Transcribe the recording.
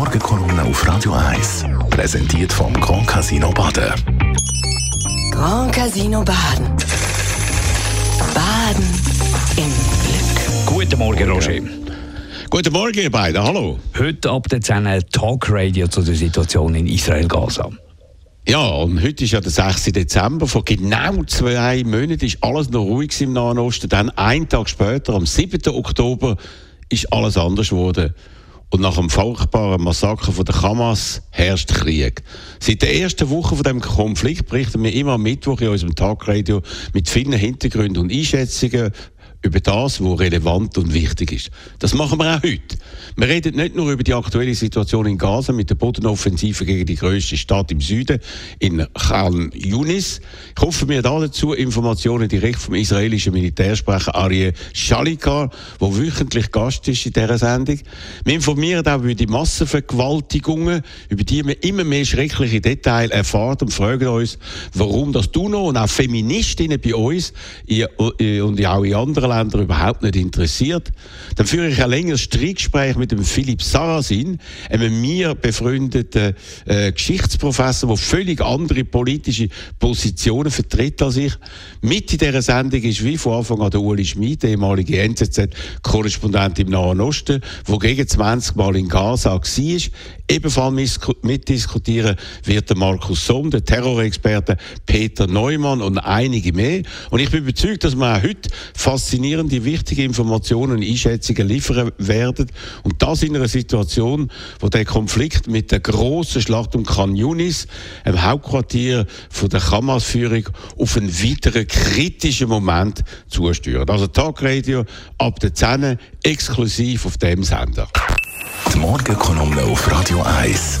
Morgenkolumne auf Radio 1. Präsentiert vom Grand Casino Baden. Grand Casino Baden. Baden im Glück. Guten Morgen, Roger. Guten Morgen, ihr beiden. Hallo. Heute ab der 10 Talkradio zu der Situation in Israel-Gaza. Ja, und heute ist ja der 6. Dezember. Vor genau zwei Monaten ist alles noch ruhig im Nahen Osten. Dann einen Tag später, am 7. Oktober, ist alles anders geworden. Und nach dem furchtbaren Massaker von der Hamas herrscht Krieg. Seit der ersten Woche von dem Konflikt berichten wir immer am Mittwoch in unserem Tagradio mit vielen Hintergründen und Einschätzungen über das, was relevant und wichtig ist. Das machen wir auch heute. Wir reden nicht nur über die aktuelle Situation in Gaza mit der Bodenoffensive gegen die grösste Stadt im Süden, in Khan Yunis. Ich hoffe mir dazu Informationen direkt vom israelischen Militärsprecher Ariel Shalikar, der wöchentlich Gast ist in dieser Sendung. Wir informieren auch über die Massenvergewaltigungen, über die wir immer mehr schreckliche Details erfahren und fragen uns, warum das du noch und auch Feministinnen bei uns und auch in anderen Ländern überhaupt nicht interessiert. Dann führe ich ein längeres Streitgespräch mit dem Philipp Sarasin, einem mir befreundeten äh, Geschichtsprofessor, der völlig andere politische Positionen vertritt als ich. Mit in dieser Sendung ist wie von Anfang an der Uli Schmid, der ehemalige NZZ-Korrespondent im Nahen Osten, der gegen 20 Mal in Gaza war. Ebenfalls mitdiskutieren wird der Markus Somm, der Terrorexperte Peter Neumann und einige mehr. Und ich bin überzeugt, dass wir auch heute faszinierende, wichtige Informationen und Einschätzungen liefern werden. Und das in einer Situation, wo der Konflikt mit der grossen Schlacht um Khan Yunis, im Hauptquartier von der Hamas-Führung, auf einen weiteren kritischen Moment zusteuert. Also Tagradio ab der 10 exklusiv auf dem Sender. Die Morgenkolumne auf Radio 1.